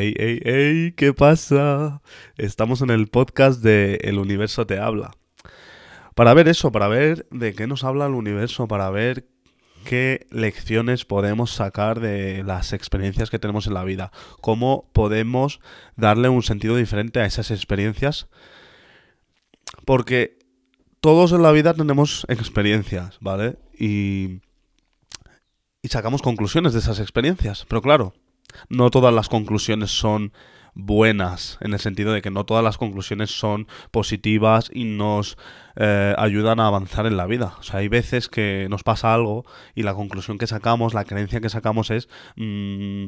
Ey, ey, ey, ¿qué pasa? Estamos en el podcast de El universo te habla. Para ver eso, para ver de qué nos habla el universo, para ver qué lecciones podemos sacar de las experiencias que tenemos en la vida, cómo podemos darle un sentido diferente a esas experiencias. Porque todos en la vida tenemos experiencias, ¿vale? Y, y sacamos conclusiones de esas experiencias. Pero claro, no todas las conclusiones son buenas, en el sentido de que no todas las conclusiones son positivas y nos eh, ayudan a avanzar en la vida. O sea, hay veces que nos pasa algo y la conclusión que sacamos, la creencia que sacamos es mm,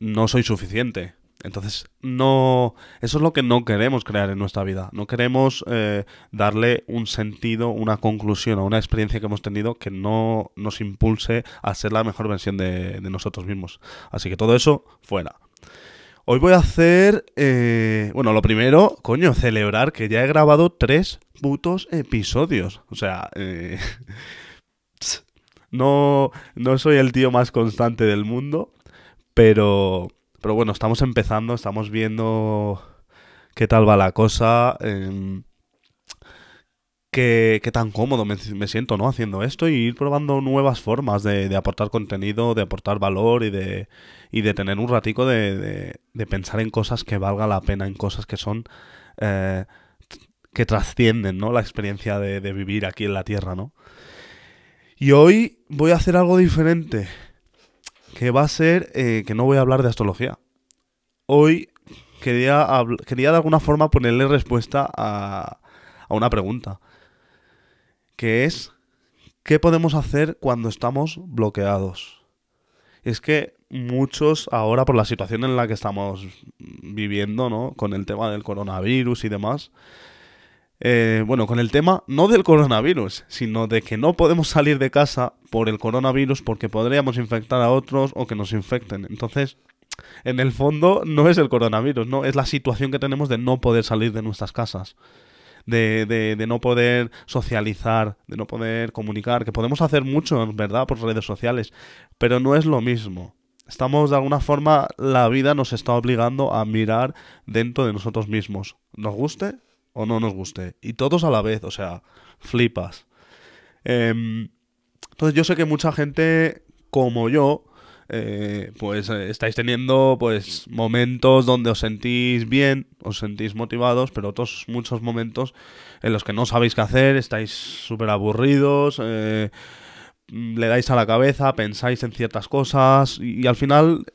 no soy suficiente. Entonces, no. Eso es lo que no queremos crear en nuestra vida. No queremos eh, darle un sentido, una conclusión a una experiencia que hemos tenido que no nos impulse a ser la mejor versión de, nosotros mismos. Así que todo eso, fuera. Hoy voy a hacer. Eh, bueno, lo primero, coño, celebrar que ya he grabado tres putos episodios. O sea, eh, no, no soy el tío más constante del mundo, pero pero bueno, estamos empezando, estamos viendo qué tal va la cosa. Eh, qué, qué, tan cómodo me, siento, ¿no? Haciendo esto y ir probando nuevas formas de, aportar contenido, de aportar valor y de, y de tener un ratico de, de, de pensar en cosas que valga la pena, en cosas que son... Eh, que trascienden, ¿no? La experiencia de, de vivir aquí en la Tierra, ¿no? Y hoy voy a hacer algo diferente que va a ser eh, que no voy a hablar de astrología. Hoy quería, quería de alguna forma ponerle respuesta a, a una pregunta, que es, ¿qué podemos hacer cuando estamos bloqueados? Es que muchos ahora, por la situación en la que estamos viviendo, ¿no? Con el tema del coronavirus y demás, eh, bueno, con el tema no del coronavirus, sino de que no podemos salir de casa por el coronavirus porque podríamos infectar a otros o que nos infecten. Entonces, en el fondo no es el coronavirus, no, es la situación que tenemos de no poder salir de nuestras casas. De, de, de, no poder socializar, de no poder comunicar, que podemos hacer mucho, ¿verdad?, por redes sociales, pero no es lo mismo. Estamos, de alguna forma, la vida nos está obligando a mirar dentro de nosotros mismos. Nos guste o no nos guste. Y todos a la vez, o sea, flipas. Eh, entonces yo sé que mucha gente como yo, eh, pues eh, estáis teniendo pues momentos donde os sentís bien, os sentís motivados, pero otros muchos momentos en los que no sabéis qué hacer, estáis súper aburridos, eh, le dais a la cabeza, pensáis en ciertas cosas y, al final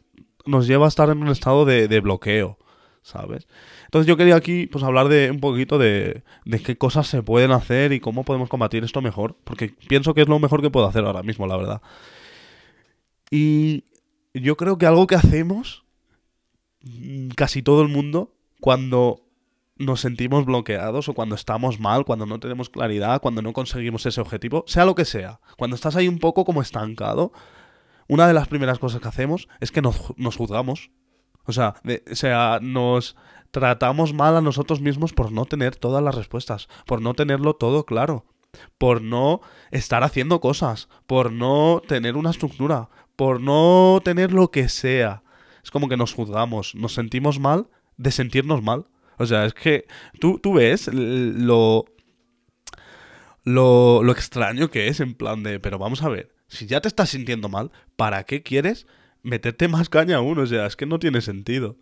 nos lleva a estar en un estado de bloqueo, ¿sabes? Entonces yo quería aquí pues hablar de un poquito de, de, qué cosas se pueden hacer y cómo podemos combatir esto mejor, porque pienso que es lo mejor que puedo hacer ahora mismo, la verdad. Y yo creo que algo que hacemos mm, casi todo el mundo cuando nos sentimos bloqueados o cuando estamos mal, cuando no tenemos claridad, cuando no conseguimos ese objetivo, sea lo que sea, cuando estás ahí un poco como estancado, una de las primeras cosas que hacemos es que nos, nos juzgamos. O sea, o sea, nos tratamos mal a nosotros mismos por no tener todas las respuestas, por no tenerlo todo claro, por no estar haciendo cosas, por no tener una estructura, por no tener lo que sea. Es como que nos juzgamos, nos sentimos mal de sentirnos mal. O sea, es que tú, tú ves lo, lo, lo extraño que es en plan de, pero vamos a ver, si ya te estás sintiendo mal, ¿para qué quieres meterte más caña aún? O sea, es que no tiene sentido.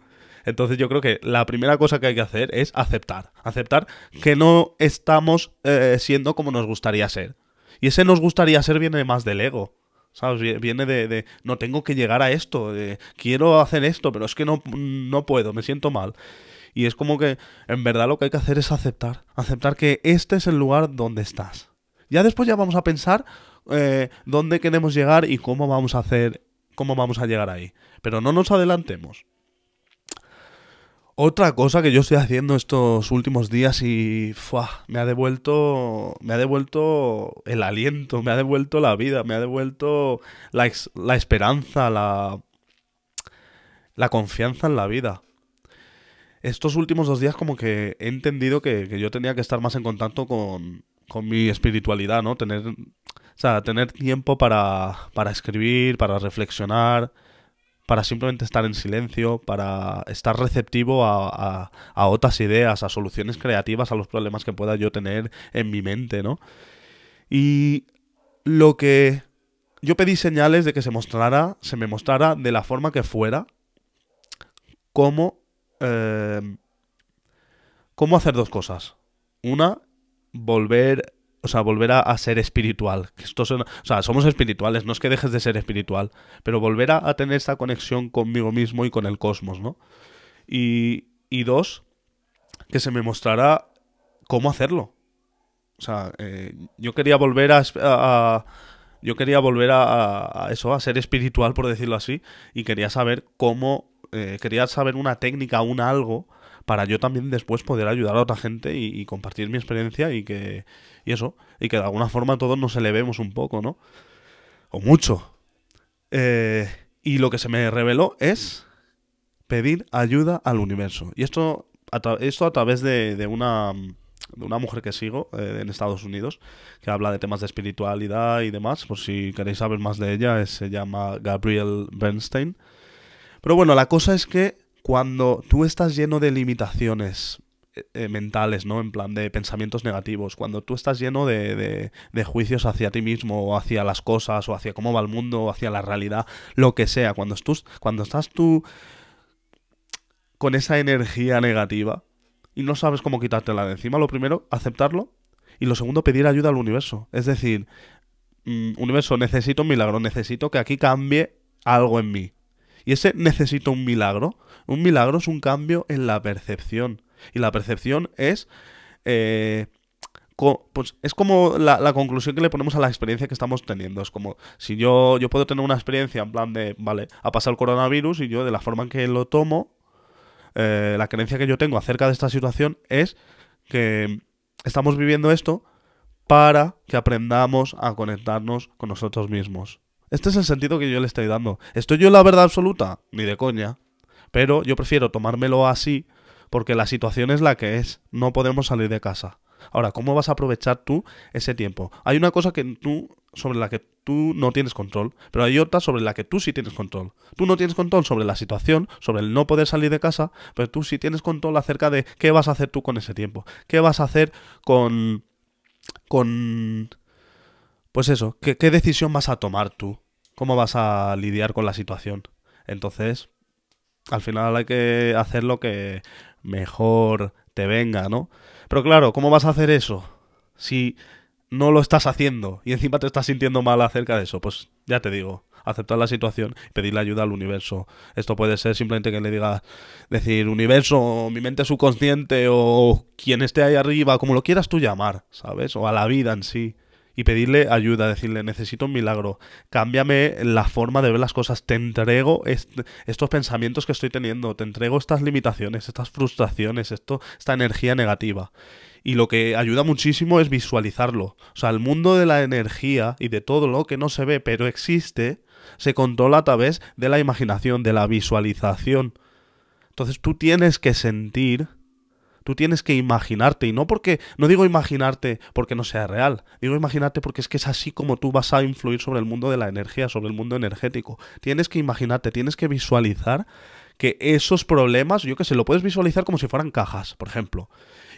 Entonces yo creo que la primera cosa que hay que hacer es aceptar. Aceptar que no estamos eh, siendo como nos gustaría ser. Y ese nos gustaría ser viene más del ego. ¿Sabes? Viene de, de no tengo que llegar a esto, quiero hacer esto, pero es que no, no puedo, me siento mal. Y es como que en verdad lo que hay que hacer es aceptar. Aceptar que este es el lugar donde estás. Ya después ya vamos a pensar eh, dónde queremos llegar y cómo vamos a hacer, cómo vamos a llegar ahí. Pero no nos adelantemos. Otra cosa que yo estoy haciendo estos últimos días y ¡fua! me ha devuelto me ha devuelto el aliento, me ha devuelto la vida, me ha devuelto la, ex, la esperanza, la la confianza en la vida. Estos últimos dos días como que he entendido que, que yo tenía que estar más en contacto con, con mi espiritualidad, ¿no? Tener, o sea, tener tiempo para, para escribir, para reflexionar, para simplemente estar en silencio, para estar receptivo a, a, otras ideas, a soluciones creativas a los problemas que pueda yo tener en mi mente, ¿no? Y lo que yo pedí señales de que se mostrara, se me mostrara de la forma que fuera, cómo, eh, cómo hacer dos cosas. Una, volver o sea, volver a, ser espiritual. Esto o sea, somos espirituales, no es que dejes de ser espiritual, pero volver a, tener esta conexión conmigo mismo y con el cosmos, ¿no? Y, y dos, que se me mostrará cómo hacerlo. O sea, eh, yo quería volver a, yo quería volver a, eso, a ser espiritual, por decirlo así, y quería saber cómo, eh, quería saber una técnica, un algo para yo también después poder ayudar a otra gente y, compartir mi experiencia y que y eso y que de alguna forma todos nos elevemos un poco, ¿no? O mucho. Eh, y lo que se me reveló es pedir ayuda al universo. Y esto a, esto a través de, una de una mujer que sigo eh, en Estados Unidos que habla de temas de espiritualidad y demás. Por si queréis saber más de ella, se llama Gabrielle Bernstein. Pero bueno, la cosa es que cuando tú estás lleno de limitaciones eh, eh, mentales, ¿no? En plan de pensamientos negativos, cuando tú estás lleno de, de, juicios hacia ti mismo o hacia las cosas o hacia cómo va el mundo o hacia la realidad, lo que sea, cuando, cuando estás tú con esa energía negativa y no sabes cómo quitártela de encima, lo primero, aceptarlo y lo segundo, pedir ayuda al universo. Es decir, mm, universo, necesito un milagro, necesito que aquí cambie algo en mí. Y ese necesito un milagro un milagro es un cambio en la percepción. Y la percepción es... Eh, pues es como la, conclusión que le ponemos a la experiencia que estamos teniendo. Es como si yo, yo puedo tener una experiencia en plan de, vale, ha pasado el coronavirus y yo de la forma en que lo tomo, eh, la creencia que yo tengo acerca de esta situación es que estamos viviendo esto para que aprendamos a conectarnos con nosotros mismos. Este es el sentido que yo le estoy dando. ¿Estoy yo en la verdad absoluta? Ni de coña. Pero yo prefiero tomármelo así porque la situación es la que es. No podemos salir de casa. Ahora, ¿cómo vas a aprovechar tú ese tiempo? Hay una cosa que tú sobre la que tú no tienes control, pero hay otra sobre la que tú sí tienes control. Tú no tienes control sobre la situación, sobre el no poder salir de casa, pero tú sí tienes control acerca de qué vas a hacer tú con ese tiempo. ¿Qué vas a hacer con con pues eso, qué, decisión vas a tomar tú? ¿Cómo vas a lidiar con la situación? Entonces, al final hay que hacer lo que mejor te venga, ¿no? Pero claro, ¿cómo vas a hacer eso? Si no lo estás haciendo y encima te estás sintiendo mal acerca de eso, pues ya te digo, aceptar la situación y pedirle ayuda al universo. Esto puede ser simplemente que le diga, decir, universo, mi mente subconsciente o quien esté ahí arriba, como lo quieras tú llamar, ¿sabes? O a la vida en sí y pedirle ayuda, decirle necesito un milagro, cámbiame la forma de ver las cosas, te entrego estos pensamientos que estoy teniendo, te entrego estas limitaciones, estas frustraciones, esto, esta energía negativa. Y lo que ayuda muchísimo es visualizarlo. O sea, el mundo de la energía y de todo lo que no se ve pero existe, se controla a través de la imaginación, de la visualización. Entonces tú tienes que sentir Tú tienes que imaginarte, y no porque, no digo imaginarte porque no sea real, digo imaginarte porque es que es así como tú vas a influir sobre el mundo de la energía, sobre el mundo energético. Tienes que imaginarte, tienes que visualizar que esos problemas, yo que sé, lo puedes visualizar como si fueran cajas, por ejemplo.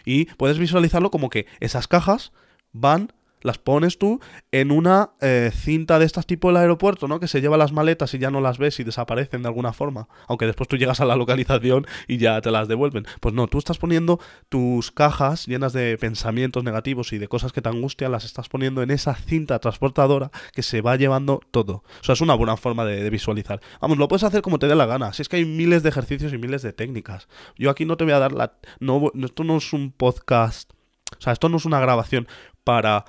Y puedes visualizarlo como que esas cajas van las pones tú en una eh, cinta de estas tipo del aeropuerto, ¿no? Que se lleva las maletas y ya no las ves y desaparecen de alguna forma. Aunque después tú llegas a la localización y ya te las devuelven. Pues no, tú estás poniendo tus cajas llenas de pensamientos negativos y de cosas que te angustian, las estás poniendo en esa cinta transportadora que se va llevando todo. O sea, es una buena forma de, visualizar. Vamos, lo puedes hacer como te dé la gana. Si es que hay miles de ejercicios y miles de técnicas. Yo aquí no te voy a dar la... No, esto no es un podcast. O sea, esto no es una grabación para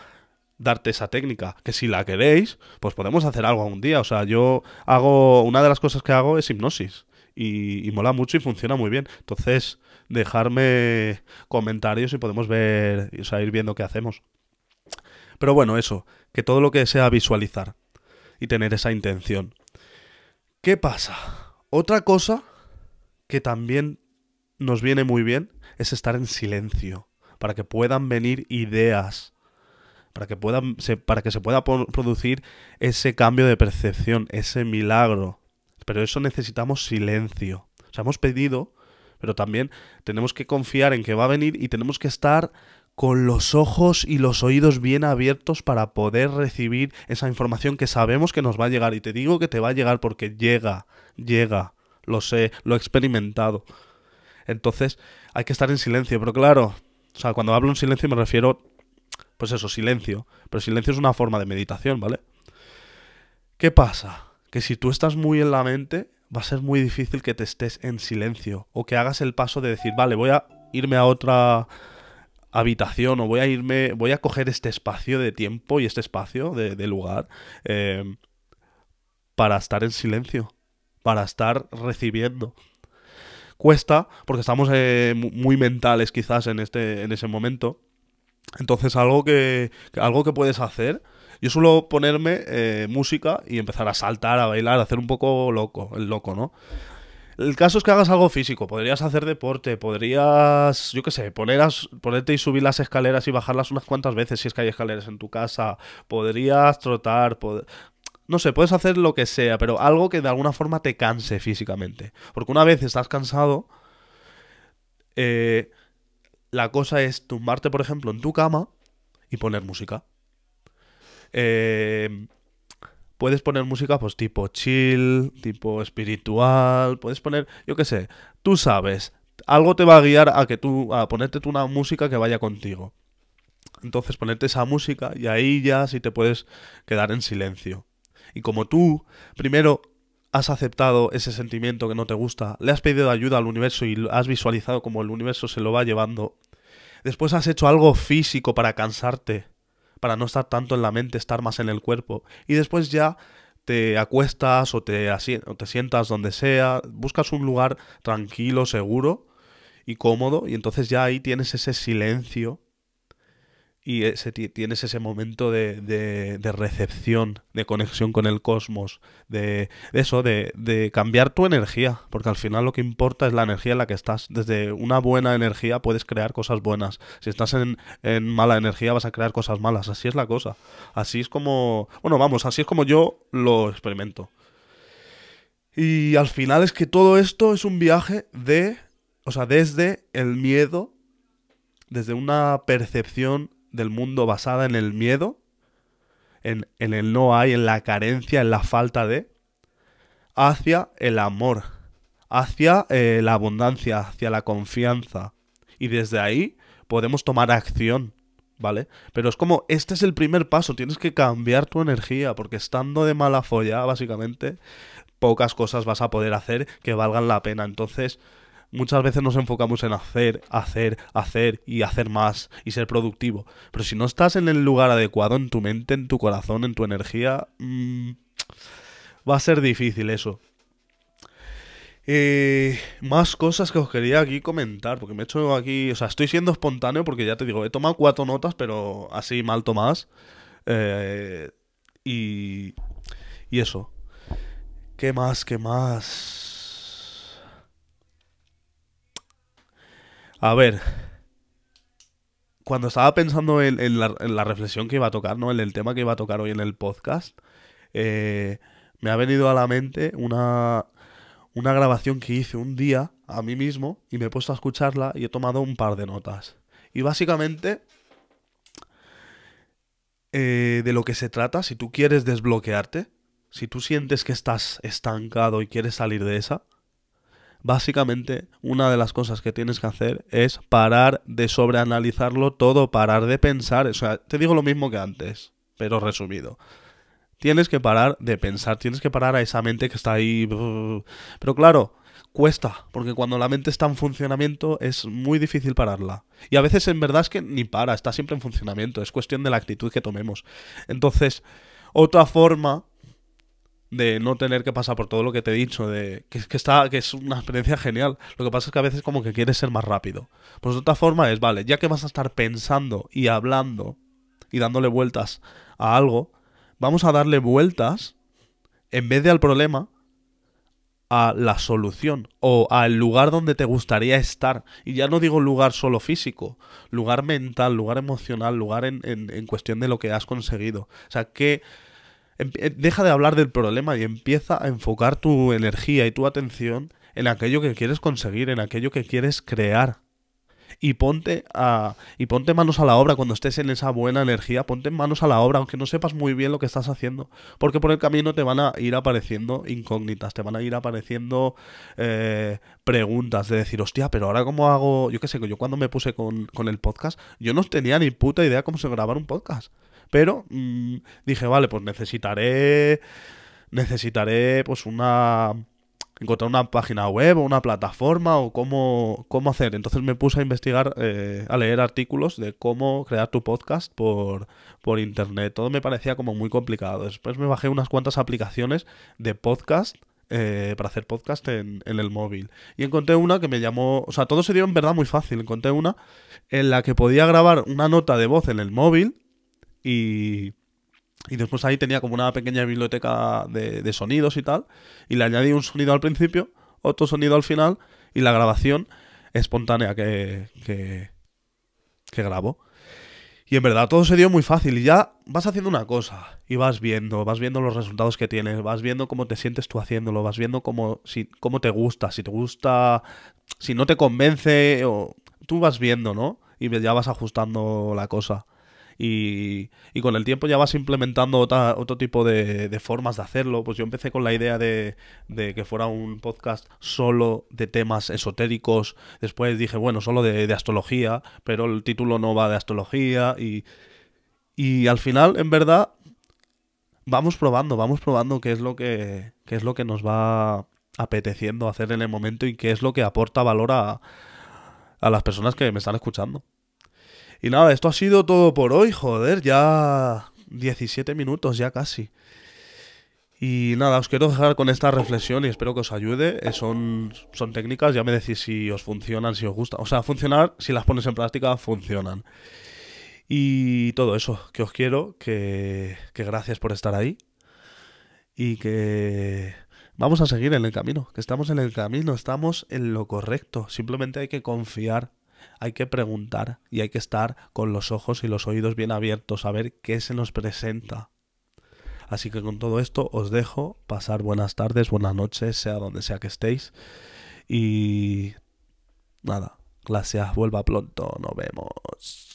darte esa técnica. Que si la queréis, pues podemos hacer algo un día. O sea, yo hago. Una de las cosas que hago es hipnosis. Y, mola mucho y funciona muy bien. Entonces, dejarme comentarios y podemos ver. O sea, ir viendo qué hacemos. Pero bueno, eso. Que todo lo que sea visualizar. Y tener esa intención. ¿Qué pasa? Otra cosa que también nos viene muy bien es estar en silencio. Para que puedan venir ideas para que, puedan, para que se pueda producir ese cambio de percepción, ese milagro. Pero eso necesitamos silencio. O sea, hemos pedido, pero también tenemos que confiar en que va a venir y tenemos que estar con los ojos y los oídos bien abiertos para poder recibir esa información que sabemos que nos va a llegar. Y te digo que te va a llegar porque llega, llega, lo sé, lo he experimentado. Entonces hay que estar en silencio, pero claro, o sea, cuando hablo en silencio me refiero, pues eso, silencio. Pero silencio es una forma de meditación, ¿vale? ¿Qué pasa? Que si tú estás muy en la mente, va a ser muy difícil que te estés en silencio o que hagas el paso de decir, vale, voy a irme a otra habitación o voy a irme, voy a coger este espacio de tiempo y este espacio de, lugar eh, para estar en silencio, para estar recibiendo. Cuesta, porque estamos eh, muy mentales quizás en, este, en ese momento. Entonces algo que, algo que puedes hacer, yo suelo ponerme eh, música y empezar a saltar, a bailar, a hacer un poco loco, el loco, ¿no? El caso es que hagas algo físico. Podrías hacer deporte, podrías, yo qué sé, ponerte y subir las escaleras y bajarlas unas cuantas veces si es que hay escaleras en tu casa. Podrías trotar, no sé, puedes hacer lo que sea, pero algo que de alguna forma te canse físicamente. Porque una vez estás cansado, eh, la cosa es tumbarte, por ejemplo, en tu cama y poner música. Eh, puedes poner música pues tipo chill, tipo espiritual, puedes poner, yo qué sé, tú sabes, algo te va a guiar a que tú a ponerte una música que vaya contigo. Entonces ponerte esa música y ahí ya sí te puedes quedar en silencio. Y como tú primero has aceptado ese sentimiento que no te gusta, le has pedido ayuda al universo y has visualizado como el universo se lo va llevando, después has hecho algo físico para cansarte para no estar tanto en la mente, estar más en el cuerpo. Y después ya te acuestas o te, o te sientas donde sea, buscas un lugar tranquilo, seguro y cómodo, y entonces ya ahí tienes ese silencio y tienes ese momento de, de, recepción, de conexión con el cosmos, de, eso, de, cambiar tu energía, porque al final lo que importa es la energía en la que estás. Desde una buena energía puedes crear cosas buenas. Si estás en, en mala energía vas a crear cosas malas. Así es la cosa. Así es como, bueno, vamos, así es como yo lo experimento. Y al final es que todo esto es un viaje de, o sea, desde el miedo, desde una percepción del mundo basada en el miedo, en, el no hay, en la carencia, en la falta de, hacia el amor, hacia eh, la abundancia, hacia la confianza. Y desde ahí podemos tomar acción, ¿vale? Pero es como, este es el primer paso, tienes que cambiar tu energía, porque estando de mala folla, básicamente, pocas cosas vas a poder hacer que valgan la pena. Entonces, muchas veces nos enfocamos en hacer, hacer, hacer y hacer más y ser productivo. Pero si no estás en el lugar adecuado, en tu mente, en tu corazón, en tu energía, mm, va a ser difícil eso. Eh, más cosas que os quería aquí comentar, porque me he hecho aquí, o sea, estoy siendo espontáneo porque ya te digo, he tomado cuatro notas, pero así mal tomadas. Eh, y, y eso. ¿Qué más? ¿Qué más? A ver. Cuando estaba pensando en, la, reflexión que iba a tocar, ¿no? En el tema que iba a tocar hoy en el podcast, eh, me ha venido a la mente una, una grabación que hice un día a mí mismo y me he puesto a escucharla y he tomado un par de notas. Y básicamente, eh, de lo que se trata, si tú quieres desbloquearte, si tú sientes que estás estancado y quieres salir de esa, básicamente una de las cosas que tienes que hacer es parar de sobreanalizarlo todo, parar de pensar. O sea, te digo lo mismo que antes, pero resumido. Tienes que parar de pensar, tienes que parar a esa mente que está ahí. Pero claro, cuesta, porque cuando la mente está en funcionamiento es muy difícil pararla. Y a veces en verdad es que ni para, está siempre en funcionamiento, es cuestión de la actitud que tomemos. Entonces, otra forma de no tener que pasar por todo lo que te he dicho, de que, que, está, que es una experiencia genial. Lo que pasa es que a veces como que quieres ser más rápido. Pues de otra forma es, vale, ya que vas a estar pensando y hablando y dándole vueltas a algo, vamos a darle vueltas en vez de al problema a la solución o al lugar donde te gustaría estar. Y ya no digo lugar solo físico, lugar mental, lugar emocional, lugar en, en, en cuestión de lo que has conseguido. O sea, que deja de hablar del problema y empieza a enfocar tu energía y tu atención en aquello que quieres conseguir, en aquello que quieres crear. Y ponte a y ponte manos a la obra cuando estés en esa buena energía, ponte manos a la obra aunque no sepas muy bien lo que estás haciendo, porque por el camino te van a ir apareciendo incógnitas, te van a ir apareciendo eh, preguntas de decir, hostia, pero ahora cómo hago, yo qué sé, yo cuando me puse con, con el podcast, yo no tenía ni puta idea cómo se grababa un podcast. Pero mm, dije, vale, pues necesitaré. Necesitaré, pues, una. Encontrar una página web o una plataforma o cómo, cómo hacer. Entonces me puse a investigar, eh, a leer artículos de cómo crear tu podcast por, por internet. Todo me parecía como muy complicado. Después me bajé unas cuantas aplicaciones de podcast eh, para hacer podcast en, en, el móvil. Y encontré una que me llamó, o sea, todo se dio en verdad muy fácil. Encontré una en la que podía grabar una nota de voz en el móvil y, y después ahí tenía como una pequeña biblioteca de, sonidos y tal. Y le añadí un sonido al principio, otro sonido al final y la grabación espontánea que, que, que grabo. Y en verdad todo se dio muy fácil. Y ya vas haciendo una cosa y vas viendo, vas viendo los resultados que tienes, vas viendo cómo te sientes tú haciéndolo, vas viendo cómo, si, cómo te gusta, si te gusta, si no te convence, o tú vas viendo, ¿no? Y ya vas ajustando la cosa y, con el tiempo ya vas implementando otro tipo de, formas de hacerlo. Pues yo empecé con la idea de, que fuera un podcast solo de temas esotéricos. Después dije, bueno, solo de, de astrología, pero el título no va de astrología y, y al final, en verdad, vamos probando, vamos probando qué es lo que, qué es lo que nos va apeteciendo hacer en el momento y qué es lo que aporta valor a, a las personas que me están escuchando. Y nada, esto ha sido todo por hoy, joder, ya 17 minutos, ya casi. Y nada, os quiero dejar con esta reflexión y espero que os ayude. Eh, son, son técnicas, ya me decís si os funcionan, si os gustan. O sea, funcionar, si las pones en práctica, funcionan. Y todo eso, que os quiero, que, que gracias por estar ahí. Y que vamos a seguir en el camino, que estamos en el camino, estamos en lo correcto. Simplemente hay que confiar hay que preguntar y hay que estar con los ojos y los oídos bien abiertos a ver qué se nos presenta. Así que con todo esto os dejo pasar buenas tardes, buenas noches, sea donde sea que estéis. Y nada, gracias, vuelva pronto, nos vemos.